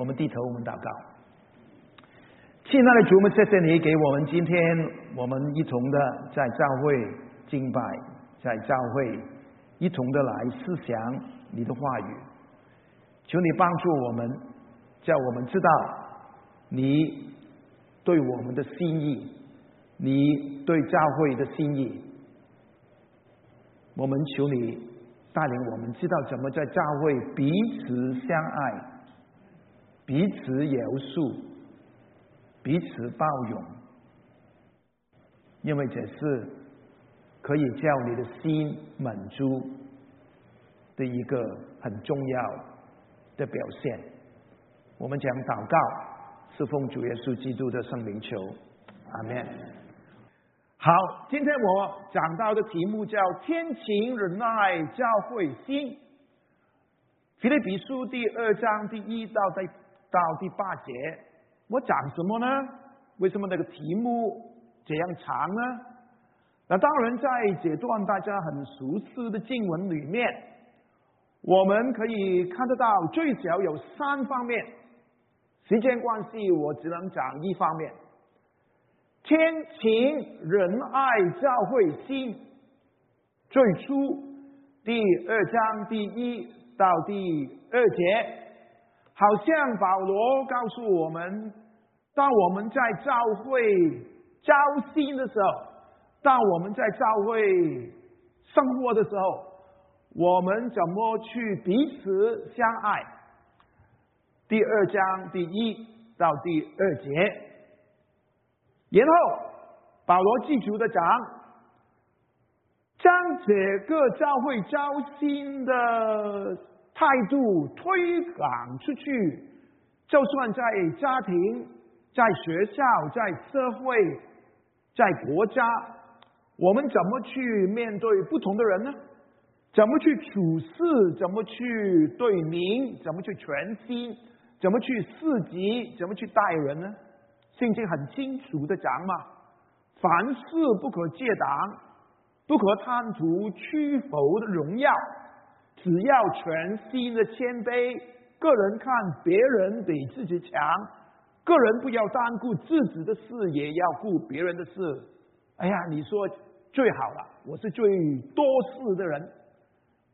我们低头，我们祷告。亲爱的主，我们谢谢你给我们今天我们一同的在教会敬拜，在教会一同的来思想你的话语。求你帮助我们，叫我们知道你对我们的心意，你对教会的心意。我们求你带领我们，知道怎么在教会彼此相爱，彼此饶恕。彼此包容，因为这是可以叫你的心满足的一个很重要的表现。我们讲祷告，是奉主耶稣基督的圣灵求，阿门。好，今天我讲到的题目叫“天晴忍耐教会心”。腓立比书第二章第一到第到第八节。我讲什么呢？为什么那个题目这样长呢？那当然，在这段大家很熟悉的经文里面，我们可以看得到最少有三方面。时间关系，我只能讲一方面：天晴仁爱教会心。最初第二章第一到第二节。好像保罗告诉我们，当我们在教会交心的时候，当我们在教会生活的时候，我们怎么去彼此相爱？第二章第一到第二节，然后保罗继续的讲，将这个教会交心的。态度推广出去，就算在家庭、在学校、在社会、在国家，我们怎么去面对不同的人呢？怎么去处事？怎么去对民？怎么去全心？怎么去四级？怎么去待人呢？圣经很清楚的讲嘛，凡事不可借党，不可贪图屈服的荣耀。只要全心的谦卑，个人看别人比自己强，个人不要单顾自己的事，也要顾别人的事。哎呀，你说最好了，我是最多事的人。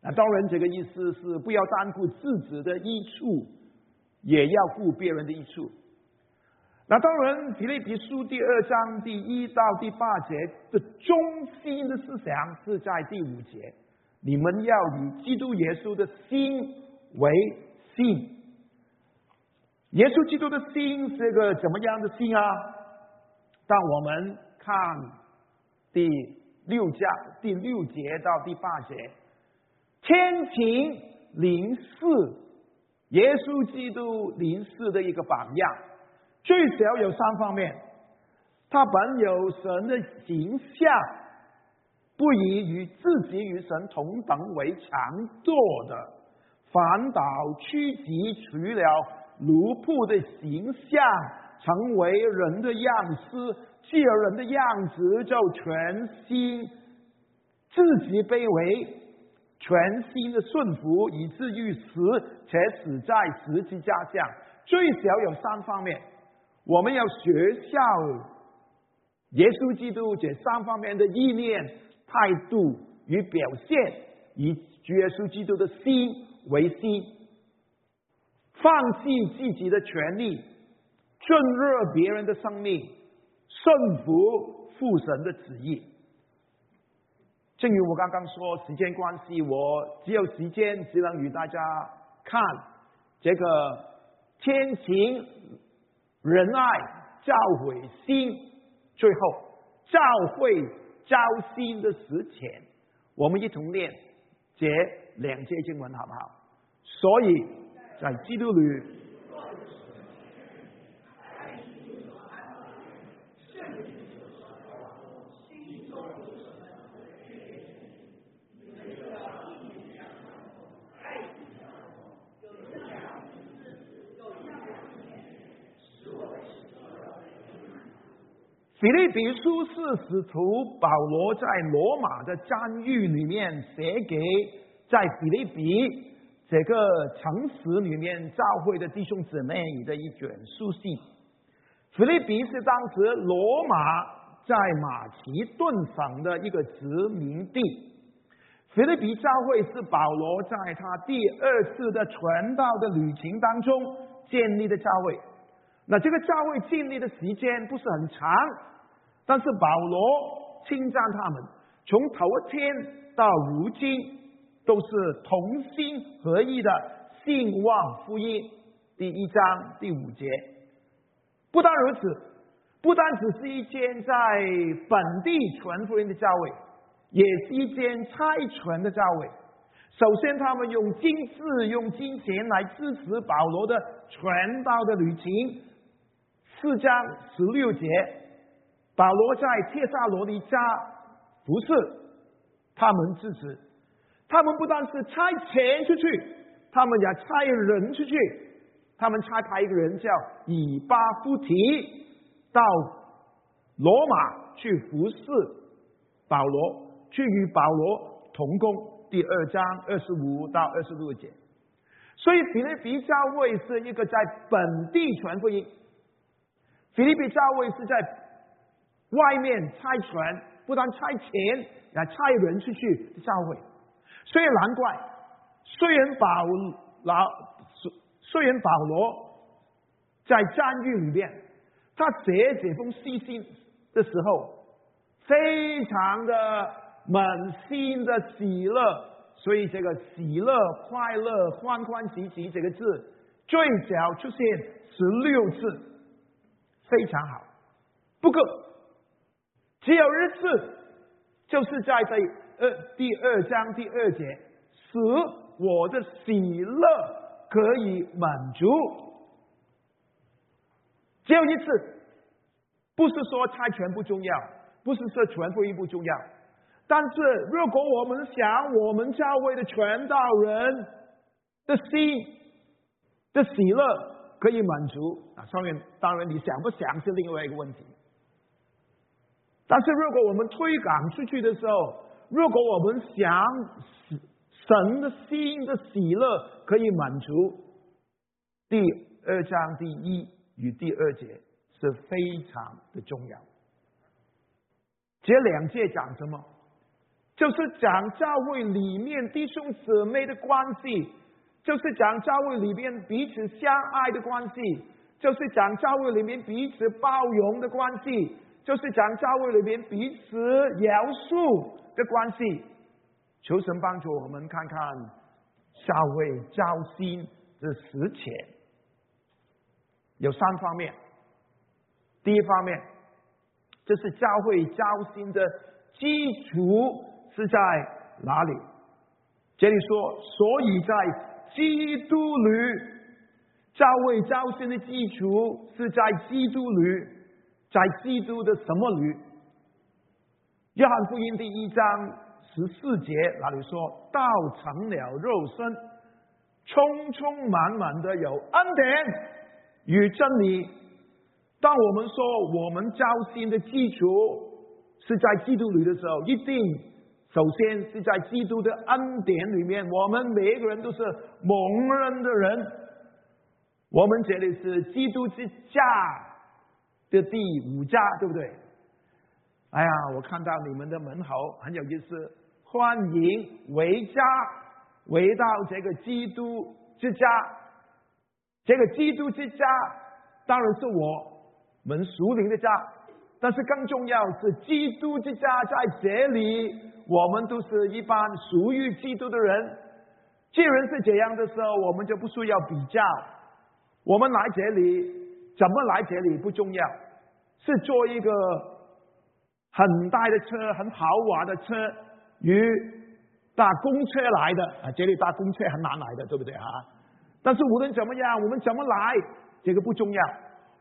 那当然，这个意思是不要单顾自己的益处，也要顾别人的益处。那当然，《腓立比书》第二章第一到第八节的中心的思想是在第五节。你们要以基督耶稣的心为心。耶稣基督的心是个怎么样的心啊？当我们看第六章第六节到第八节，天庭临世，耶稣基督临世的一个榜样，最少有三方面。他本有神的形象。不宜与自己与神同等为强做的，反倒屈己，除了奴仆的形象，成为人的样式，继而人的样子，就全心自己卑微，全心的顺服，以至于死，且死在十字架上。最少有三方面，我们要学效耶稣基督这三方面的意念。态度与表现，以耶稣基督的心为心，放弃自己的权利，顺热别人的生命，顺服父神的旨意。正如我刚刚说，时间关系，我只有时间只能与大家看这个天晴仁爱教诲心，最后教会。交心的时前，我们一同念这两节经文，好不好？所以在基督里。腓利比书是使徒保罗在罗马的监狱里面写给在腓利比这个城市里面教会的弟兄姊妹的一卷书信。菲律比是当时罗马在马其顿省的一个殖民地。菲律比教会是保罗在他第二次的传道的旅行当中建立的教会。那这个教会建立的时间不是很长，但是保罗称赞他们，从头天到如今都是同心合意的兴旺福音。第一章第五节。不但如此，不单只是一间在本地传福音的教会，也是一间差传的教会。首先，他们用金子、用金钱来支持保罗的传道的旅行。四章十六节，保罗在帖萨罗尼迦不是他们支持，他们不但是差钱出去，他们也差人出去。他们差派一个人叫以巴夫提到罗马去服侍保罗，去与保罗同工。第二章二十五到二十六节，所以腓立比教会是一个在本地传福音，腓立比教会是在外面差传，不但差钱，也差人出去的教会。所以难怪，虽然保罗。虽然保罗在战狱里面，他写这封信的时候，非常的满心的喜乐，所以这个喜乐、快乐、欢欢喜喜这个字最早出现十六次，非常好。不过只有一次，就是在这二第二章第二节，使我的喜乐。可以满足，只有一次，不是说猜拳不重要，不是说全福音不重要，但是如果我们想我们教会的传道人的心的喜乐可以满足啊，上面当然你想不想是另外一个问题，但是如果我们推广出去的时候，如果我们想。神的心的喜乐可以满足。第二章第一与第二节是非常的重要。这两节讲什么？就是讲教会里面弟兄姊妹的关系，就是讲教会里面彼此相爱的关系，就是讲教会里面彼此包容的关系，就是讲教会里面彼此饶恕的关系。求神帮助我们看看教会交心的实钱，有三方面。第一方面，这是教会交心的基础是在哪里？这里说，所以在基督里，教会交心的基础是在基督里，在基督的什么里？约翰福音第一章。十四节那里说道成了肉身，充充满满的有恩典与真理。当我们说我们交心的基础是在基督里的时候，一定首先是在基督的恩典里面。我们每一个人都是蒙恩的人，我们这里是基督之家的第五家，对不对？哎呀，我看到你们的门口很有意思。欢迎回家，回到这个基督之家。这个基督之家当然是我们属灵的家，但是更重要是基督之家在这里，我们都是一般属于基督的人。既然是这样的时候，我们就不需要比较。我们来这里怎么来这里不重要，是坐一个很大的车，很豪华的车。与搭公车来的啊，这里搭公车很难来的，对不对啊？但是无论怎么样，我们怎么来，这个不重要。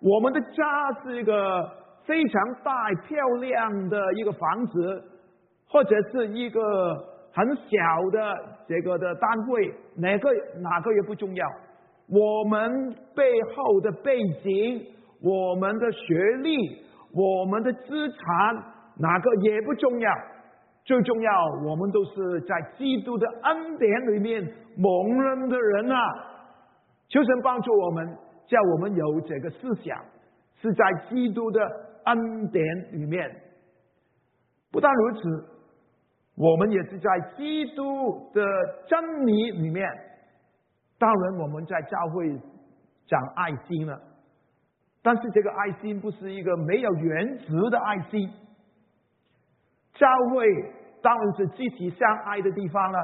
我们的家是一个非常大漂亮的一个房子，或者是一个很小的这个的单位，哪个哪个也不重要。我们背后的背景，我们的学历，我们的资产，哪个也不重要。最重要，我们都是在基督的恩典里面蒙恩的人啊！求神帮助我们，叫我们有这个思想，是在基督的恩典里面。不但如此，我们也是在基督的真理里面。当然，我们在教会讲爱心了，但是这个爱心不是一个没有原则的爱心。教会当然是积极相爱的地方了，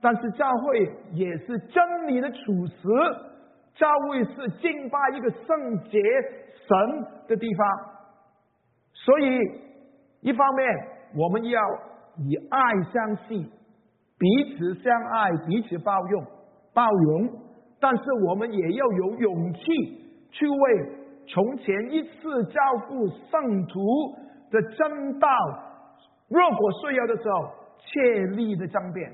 但是教会也是真理的处实，教会是敬拜一个圣洁神的地方。所以，一方面我们要以爱相信，彼此相爱，彼此包容，包容。但是我们也要有勇气去为从前一次交付圣徒的真道。如果需要的时候，切力的争辩。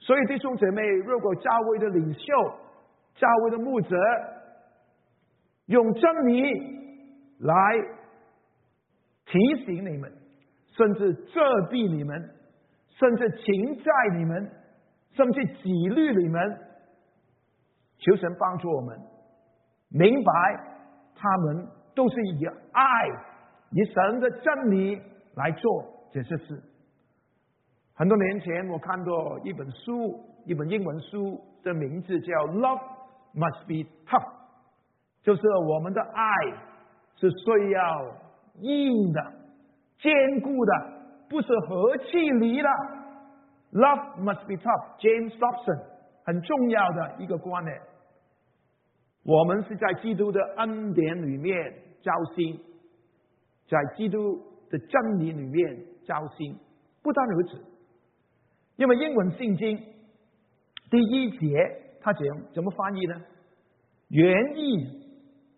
所以弟兄姐妹，如果教会的领袖、教会的牧者用真理来提醒你们，甚至遮蔽你们，甚至情在你们，甚至纪律你们，求神帮助我们明白，他们都是以爱、以神的真理来做。这些事，很多年前我看过一本书，一本英文书的名字叫《Love Must Be Tough》，就是我们的爱是需要硬的、坚固的，不是和气离的。Love must be tough，James Dobson 很重要的一个观念。我们是在基督的恩典里面交心，在基督的真理里面。交心，不单如此，因为英文圣经第一节它怎怎么翻译呢？原意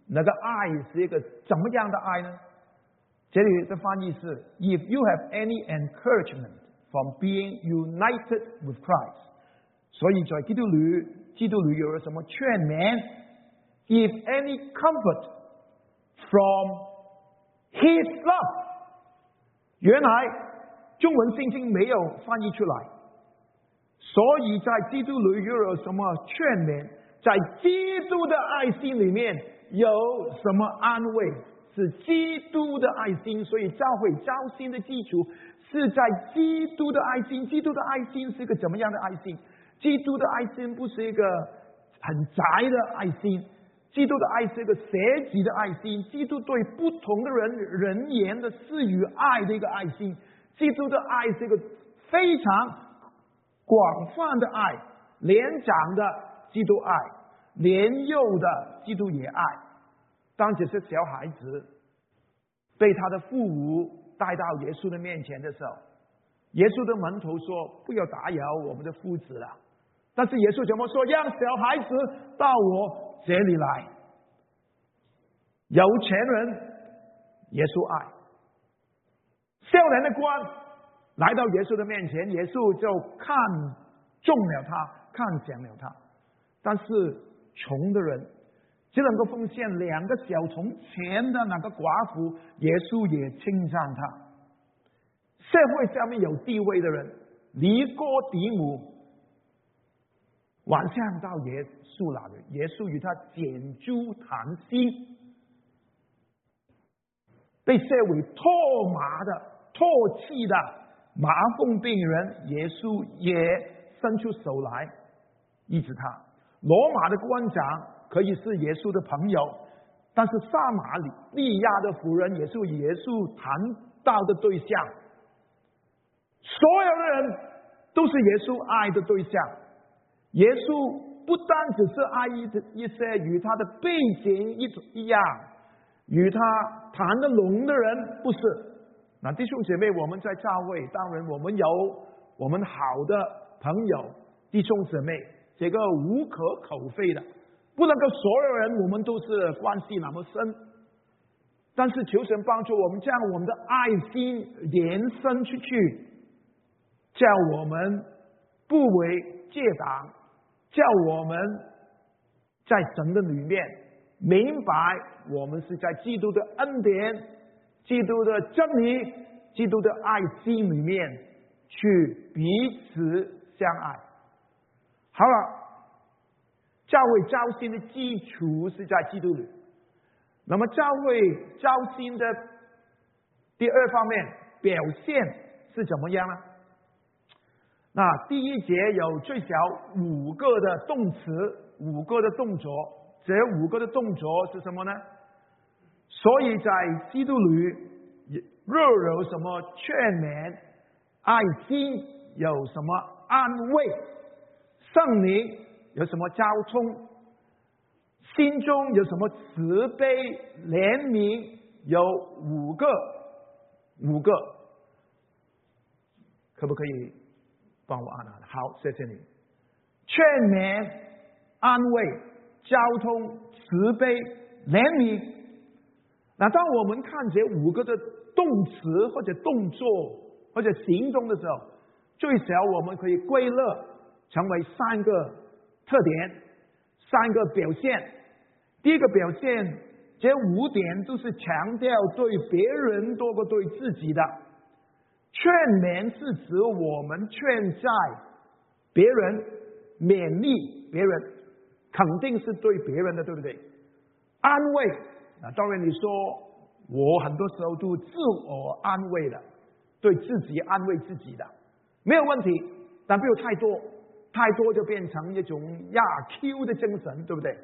那个爱是一个怎么样的爱呢？这里的翻译是：If you have any encouragement from being united with Christ，所以在基督里，基督里有什么劝勉？If any comfort from His love。原来中文圣经没有翻译出来，所以在基督里又有什么劝勉？在基督的爱心里面有什么安慰？ 是基督的爱心，所以教会交心的基础是在基督的爱心。基督的爱心是一个怎么样的爱心？基督的爱心不是一个很宅的爱心。基督的爱是一个舍己的爱心，基督对不同的人人言的赐予爱的一个爱心。基督的爱是一个非常广泛的爱，年长的基督爱，年幼的基督也爱。当这些小孩子被他的父母带到耶稣的面前的时候，耶稣的门徒说：“不要打扰我们的父子了。”但是耶稣怎么说？让小孩子到我。这里来，有钱人耶稣爱，少年的官来到耶稣的面前，耶稣就看中了他，看见了他。但是穷的人只能够奉献两个小从前的那个寡妇，耶稣也称赞他。社会下面有地位的人，尼哥底母。晚上到耶稣那里，耶稣与他简珠谈心，被视为唾麻的、唾弃的麻风病人，耶稣也伸出手来医治他。罗马的官长可以是耶稣的朋友，但是撒玛利亚的妇人也是耶稣谈到的对象。所有的人都是耶稣爱的对象。耶稣不单只是爱一一些与他的背景一一样，与他谈得拢的人不是。那弟兄姐妹，我们在教会，当然我们有我们好的朋友弟兄姊妹，这个无可厚非的，不能够所有人我们都是关系那么深。但是求神帮助我们，将我们的爱心延伸出去，叫我们不为借党。叫我们在神的里面明白，我们是在基督的恩典、基督的真理、基督的爱心里面去彼此相爱。好了，教会招新的基础是在基督里。那么教会招新的第二方面表现是怎么样呢？那第一节有最少五个的动词，五个的动作，这五个的动作是什么呢？所以在基督里。若有什么劝勉、爱心，有什么安慰，圣灵有什么交通，心中有什么慈悲怜悯，有五个，五个，可不可以帮我按按？好，谢谢你。劝勉、安慰、交通、慈悲、怜悯。那当我们看这五个的。动词或者动作或者行动的时候，最少我们可以归纳成为三个特点，三个表现。第一个表现，这五点都是强调对别人多过对自己的。劝勉是指我们劝在别人，勉励别人，肯定是对别人的，对不对？安慰，啊，当然你说。我很多时候都自我安慰的，对自己安慰自己的，没有问题。但不要太多，太多就变成一种亚 Q 的精神，对不对？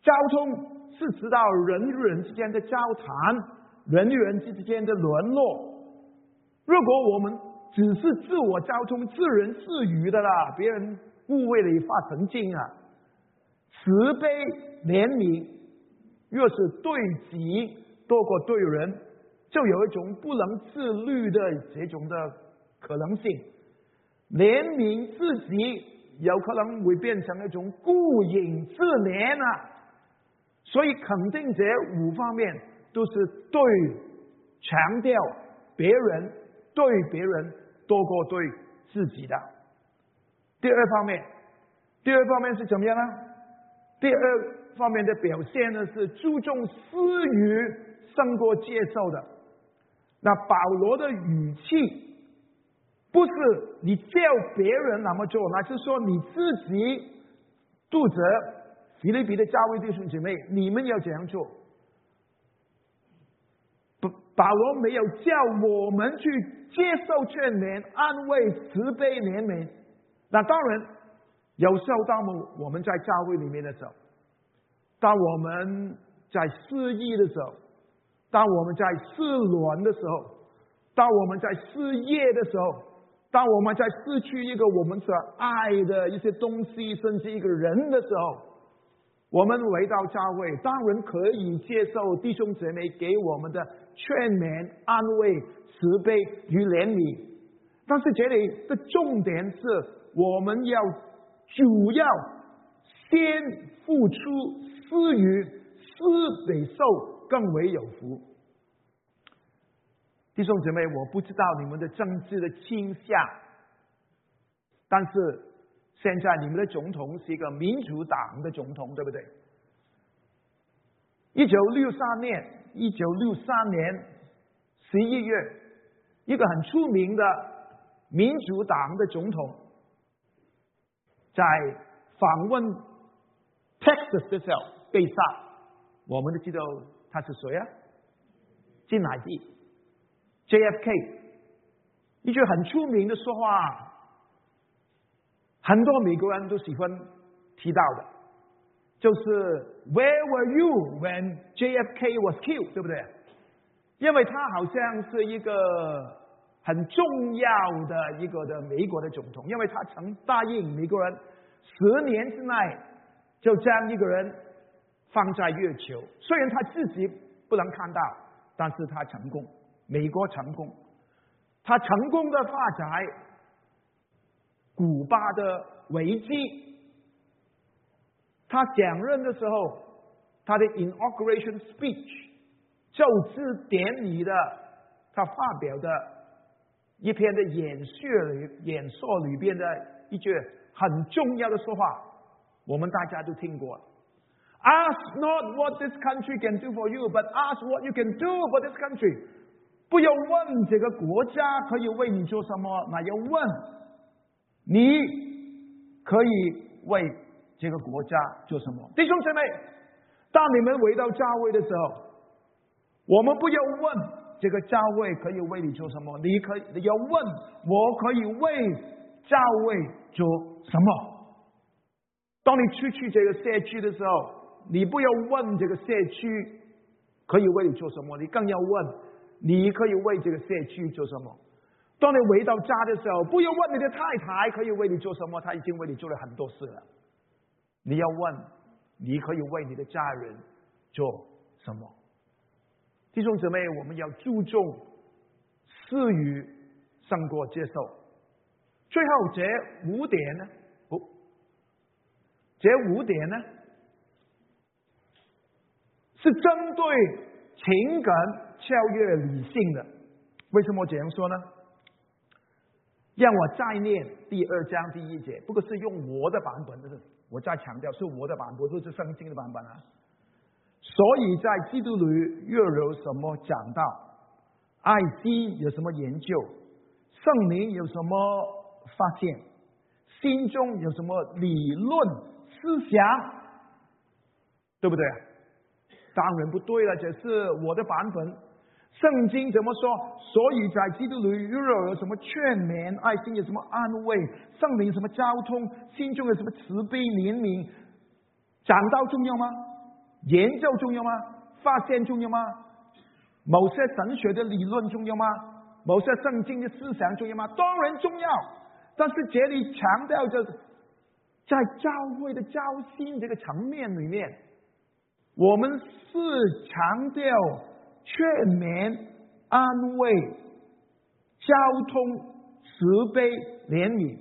交通是指到人与人之间的交谈，人与人之间的联络。如果我们只是自我交通、自人自娱的啦，别人误会你发神经啊！慈悲怜悯。若是对己多过对人，就有一种不能自律的这种的可能性。怜悯自己，有可能会变成一种顾影自怜啊！所以肯定这五方面都是对强调别人对别人多过对自己的。第二方面，第二方面是怎么样呢？第二。方面的表现呢，是注重私语胜过接受的。那保罗的语气不是你叫别人那么做，乃是说你自己负责。菲律宾的教会弟兄姐妹，你们要怎样做？保保罗没有叫我们去接受劝勉、安慰、慈悲、怜悯。那当然，有时候当我我们在教会里面的时候。当我们在失意的时候，当我们在失恋的时候，当我们在失业的时候，当我们在失去一个我们所爱的一些东西，甚至一个人的时候，我们回到教会，当然可以接受弟兄姊妹给我们的劝勉、安慰、慈悲与怜悯。但是这里的重点是，我们要主要先付出。施予施比受更为有福，弟兄姊妹，我不知道你们的政治的倾向，但是现在你们的总统是一个民主党的总统，对不对？一九六三年，一九六三年十一月，一个很出名的民主党的总统在访问。Texas 的时候被杀，我们都知道他是谁啊？金乃迪，JFK，一句很出名的说话，很多美国人都喜欢提到的，就是 Where were you when JFK was killed？对不对？因为他好像是一个很重要的一个的美国的总统，因为他曾答应美国人十年之内。就将一个人放在月球，虽然他自己不能看到，但是他成功，美国成功，他成功的发展古巴的危机。他讲任的时候，他的 inauguration speech 就职典礼的，他发表的一篇的演说里演说里边的一句很重要的说话。我们大家都听过，Ask not what this country can do for you, but ask what you can do for this country。不要问这个国家可以为你做什么，那要问你可以为这个国家做什么。弟兄姊妹，当你们回到教会的时候，我们不要问这个教会可以为你做什么，你可以要问我可以为教会做什么。当你出去这个社区的时候，你不要问这个社区可以为你做什么，你更要问你可以为这个社区做什么。当你回到家的时候，不要问你的太太可以为你做什么，她已经为你做了很多事了。你要问你可以为你的家人做什么。弟兄姊妹，我们要注重施予胜过接受。最后这五点呢？不这五点呢，是针对情感超越理性的。为什么这样说呢？让我再念第二章第一节，不过是用我的版本，就是我再强调是我的版本，不是圣经的版本啊。所以在基督里又有什么讲到？爱心有什么研究？圣灵有什么发现？心中有什么理论？思想对不对？当然不对了，这是我的版本。圣经怎么说？所以在基督里，如果有什么劝勉、爱心，有什么安慰，圣灵什么交通，心中有什么慈悲、怜悯，讲道重要吗？研究重要吗？发现重要吗？某些神学的理论重要吗？某些圣经的思想重要吗？当然重要。但是这里强调着。在教会的交心这个层面里面，我们是强调劝勉、安慰、交通、慈悲、怜悯，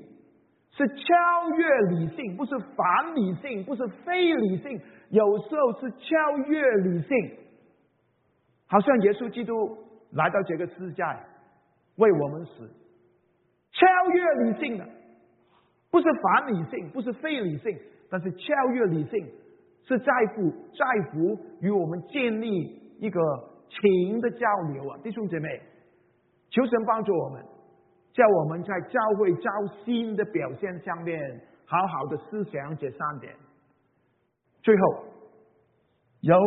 是超越理性，不是反理性，不是非理性，有时候是超越理性。好像耶稣基督来到这个世界为我们死，超越理性的。不是反理性，不是非理性，但是超越理性，是在乎在乎与我们建立一个情的交流啊，弟兄姐妹，求神帮助我们，叫我们在教会交心的表现上面，好好的思想这三点。最后，有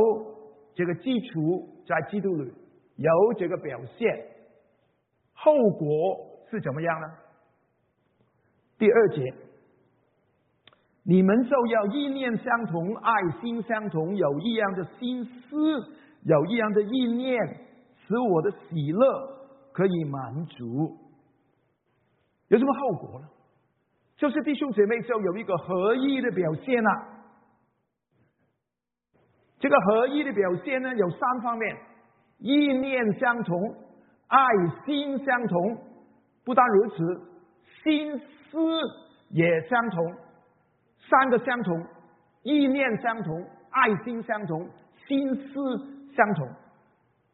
这个基础在基督里，有这个表现，后果是怎么样呢？第二节，你们就要意念相同，爱心相同，有一样的心思，有一样的意念，使我的喜乐可以满足。有什么后果呢？就是弟兄姐妹就有一个合一的表现了。这个合一的表现呢，有三方面：意念相同，爱心相同。不但如此，心。思也相同，三个相同，意念相同，爱心相同，心思相同。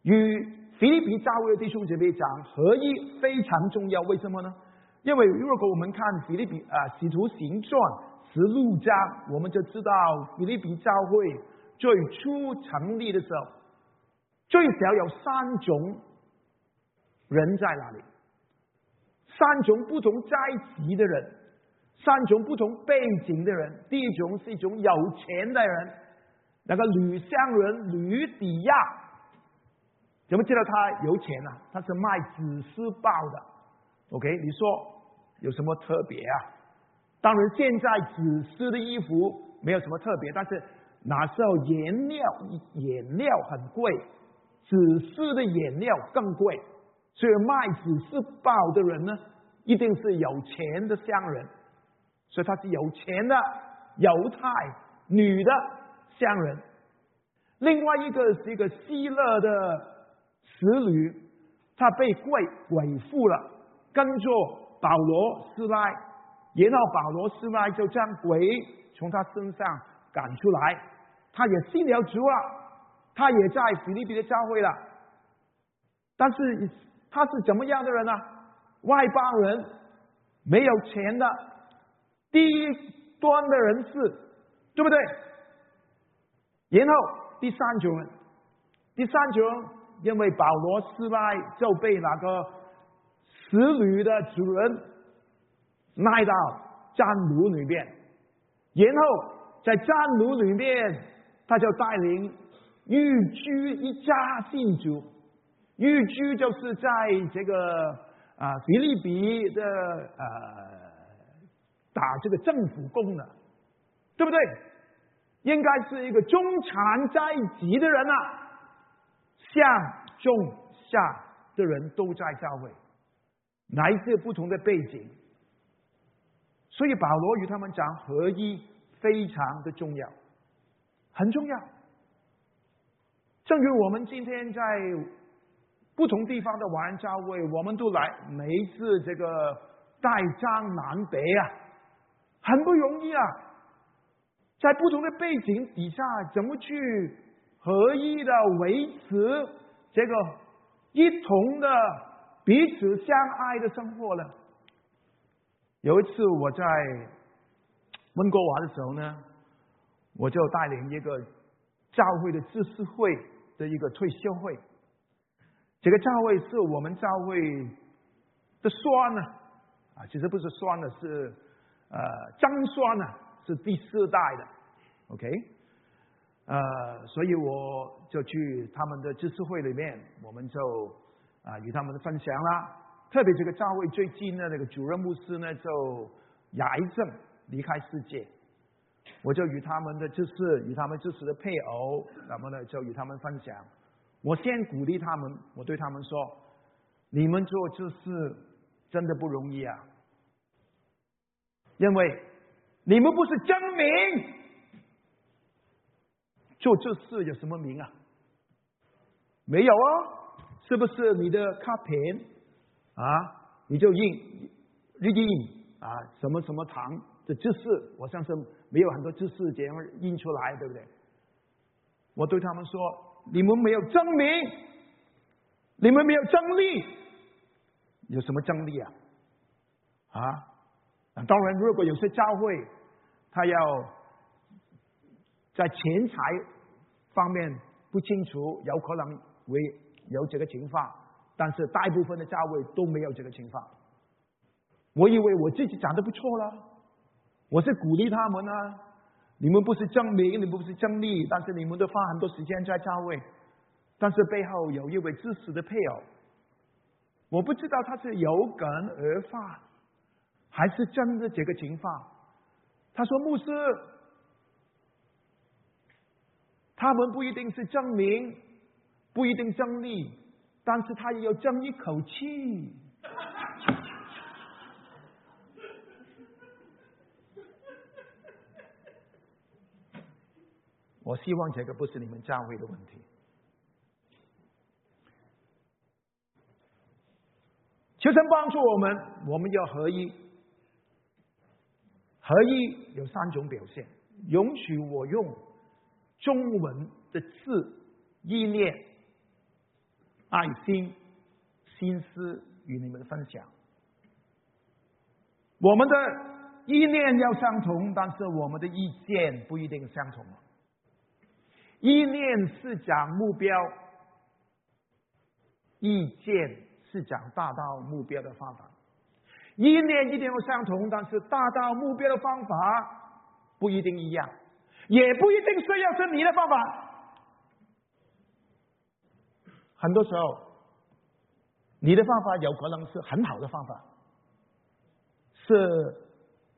与菲律宾教会的弟兄姐妹讲，合一非常重要。为什么呢？因为如果我们看菲律宾啊《使徒行传》十六章，我们就知道菲律宾教会最初成立的时候，最少有三种人在哪里？三种不同阶级的人，三种不同背景的人。第一种是一种有钱的人，那个吕香人吕底亚，怎么知道他有钱呢？他是卖纸丝报的。OK，你说有什么特别啊？当然，现在纸丝的衣服没有什么特别，但是那时候颜料颜料很贵，纸丝的颜料更贵。所以卖子是报的人呢，一定是有钱的商人，所以他是有钱的犹太女的乡人。另外一个是一个希勒的使女，她被鬼鬼附了，跟着保罗斯拉，然后保罗斯拉就将鬼从他身上赶出来，他也信了主了，他也在比利比的教会了，但是。他是怎么样的人呢？外邦人，没有钱的，低端的人士，对不对？然后第三种人，第三种因为保罗失败就被那个使女的主人卖到战奴里面，然后在战奴里面，他就带领寓居一家信主，寓居就是在这个啊比利比的呃打这个政府工的，对不对？应该是一个中产阶级的人啊。上中下的人都在教会，来自不同的背景，所以保罗与他们讲合一非常的重要，很重要。正如我们今天在不同地方的华人教会，我们都来每一次这个带张南北啊，很不容易啊，在不同的背景底下，怎么去？合一的维持这个一同的彼此相爱的生活呢？有一次我在温哥华的时候呢，我就带领一个教会的知识会的一个退休会。这个教会是我们教会的酸呢，啊，其实不是酸的，是呃张栓呢，是第四代的，OK。呃，所以我就去他们的知识会里面，我们就啊与他们分享啦。特别这个教会最近的那个主任牧师呢，就癌症离开世界，我就与他们的知识，与他们支持的配偶，那么呢就与他们分享。我先鼓励他们，我对他们说：你们做这事真的不容易啊，因为你们不是真名。做这事有什么名啊？没有啊，是不是你的卡片啊？你就印印啊，什么什么堂的知识？我相信没有很多知识这样印出来，对不对？我对他们说：你们没有证明，你们没有真理，有什么真理啊？啊？当然，如果有些教会他要在钱财。方面不清楚，有可能会有这个情况，但是大部分的教会都没有这个情况。我以为我自己讲的不错了，我是鼓励他们啊，你们不是证明，你们不是正利，但是你们都花很多时间在教会，但是背后有一位支持的配偶，我不知道他是有感而发，还是真的这个情况。他说牧师。他们不一定是证明，不一定争利，但是他也要争一口气。我希望这个不是你们教会的问题。求神帮助我们，我们要合一。合一有三种表现，允许我用。中文的字、意念、爱心、心思与你们分享。我们的意念要相同，但是我们的意见不一定相同。意念是讲目标，意见是讲达到目标的方法。意念一定要相同，但是达到目标的方法不一定一样。也不一定需要是你的方法，很多时候，你的方法有可能是很好的方法，是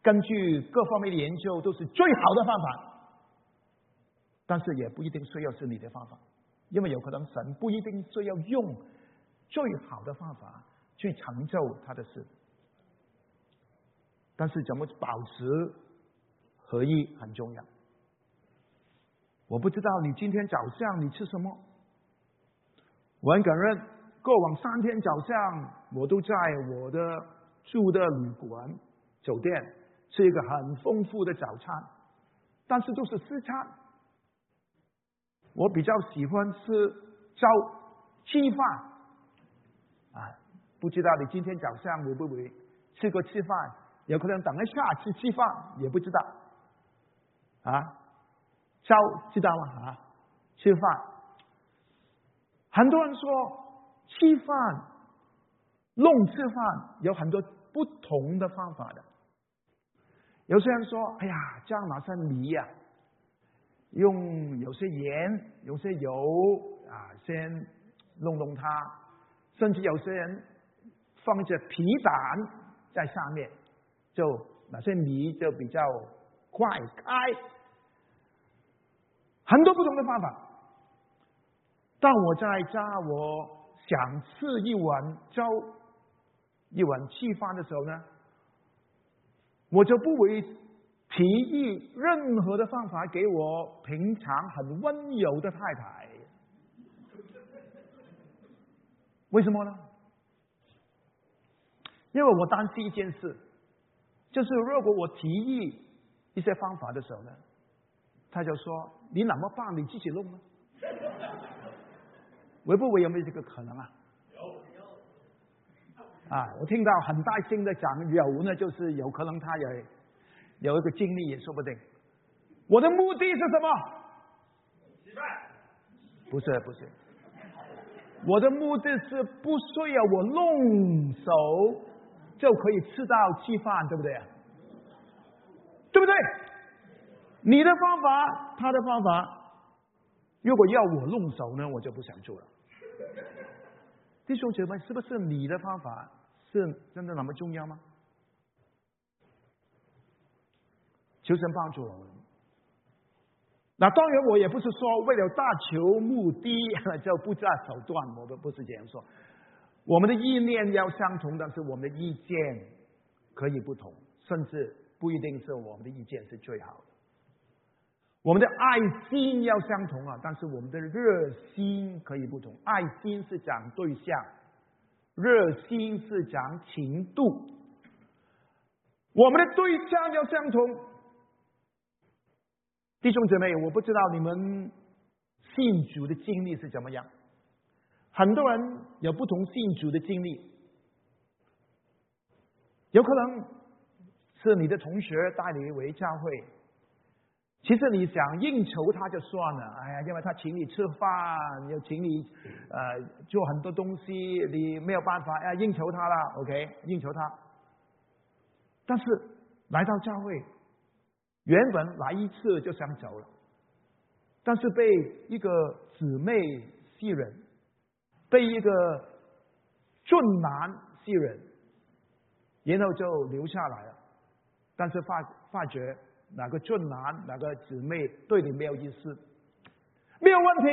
根据各方面的研究都是最好的方法，但是也不一定需要是你的方法，因为有可能神不一定是要用最好的方法去成就他的事，但是怎么保持合一很重要。我不知道你今天早上你吃什么。我很感恩，过往三天早上我都在我的住的旅馆酒店吃一个很丰富的早餐，但是都是私餐。我比较喜欢吃早吃饭啊，不知道你今天早上会不会吃过吃饭？有可能等一下吃吃饭，也不知道啊。招知道吗？啊，吃饭很多人说吃饭、弄吃饭有很多不同的方法的。有些人说：“哎呀，这样拿些米呀，用有些盐、有些油啊，先弄弄它。甚至有些人放着皮蛋在上面，就那些米就比较快开。很多不同的方法。当我在家，我想吃一碗粥、一碗稀饭的时候呢？”我就不会提议任何的方法给我平常很温柔的太太。为什么呢？因为我担心一件事，就是如果我提议一些方法的时候呢，他就说：“你怎么办？你自己弄呢？” 会不会有没有这个可能啊？有啊，我听到很大声的讲有呢，就是有可能他也有一个经历也说不定。我的目的是什么？不是不是，我的目的是不需要我弄手就可以吃到吃饭，对不对？对不对？你的方法，他的方法，如果要我弄手呢，我就不想做了。弟兄姐妹，是不是你的方法是真的那么重要吗？求神帮助我们。那当然，我也不是说为了大求目的 就不择手段，我们不是这样说。我们的意念要相同，但是我们的意见可以不同，甚至不一定是我们的意见是最好的。我们的爱心要相同啊，但是我们的热心可以不同。爱心是讲对象，热心是讲情度。我们的对象要相同。弟兄姊妹，我不知道你们信主的经历是怎么样。很多人有不同信主的经历，有可能是你的同学带你回教会。其实你想应酬他就算了，哎呀，因为他请你吃饭，又请你呃做很多东西，你没有办法要应酬他了，OK，应酬他。但是来到教会，原本来一次就想走了，但是被一个姊妹吸引，被一个俊男吸引，然后就留下来了，但是发发觉。哪个俊男，哪个姊妹对你没有意思，没有问题。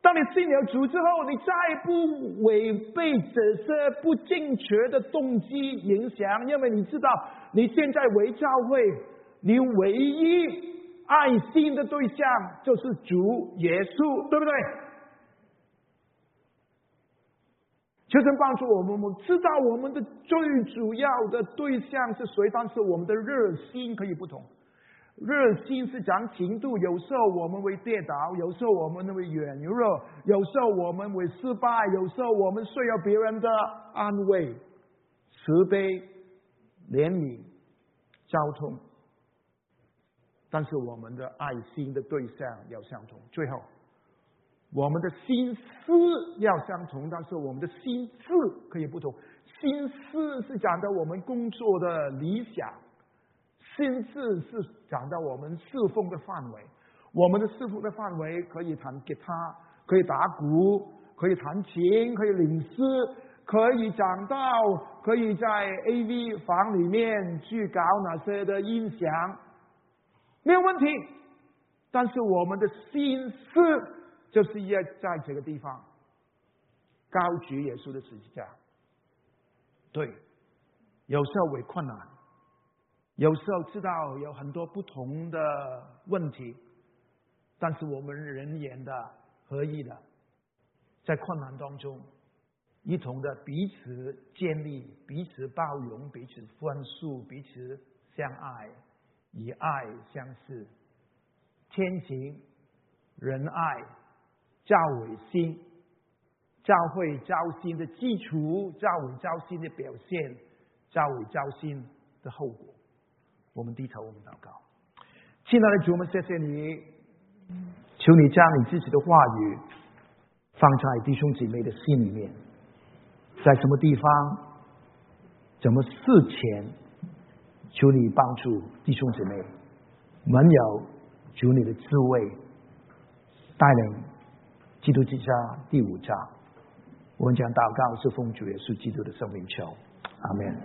当你信了主之后，你再不违背这些不正确的动机影响，因为你知道你现在为教会，你唯一爱心的对象就是主耶稣，对不对？求神帮助我们，我们知道我们的最主要的对象是谁，但是我们的热心可以不同。热心是讲情度，有时候我们会跌倒，有时候我们会软弱，有时候我们会失败，有时候我们需要别人的安慰、慈悲、怜悯、交通。但是我们的爱心的对象要相同。最后。我们的心思要相同，但是我们的心智可以不同。心思是讲到我们工作的理想，心智是讲到我们侍奉的范围。我们的侍奉的范围可以弹吉他，可以打鼓，可以弹琴，可以领诗，可以讲到可以在 AV 房里面去搞哪些的音响，没有问题。但是我们的心思。就是要在这个地方高举耶稣的十字架。对，有时候会困难，有时候知道有很多不同的问题，但是我们人言的合一的，在困难当中，一同的彼此建立、彼此包容、彼此宽恕、彼此相爱，以爱相视，天行仁爱。教会心，教会教心的基础，教会交心的表现，教会交心的后果。我们低头，我们祷告。亲爱的主，我们谢谢你，求你将你自己的话语放在弟兄姊妹的心里面，在什么地方，怎么事前，求你帮助弟兄姐妹，没有求你的智慧带领基督之家第五章，我们讲祷告是奉主耶稣基督的生命求，阿门。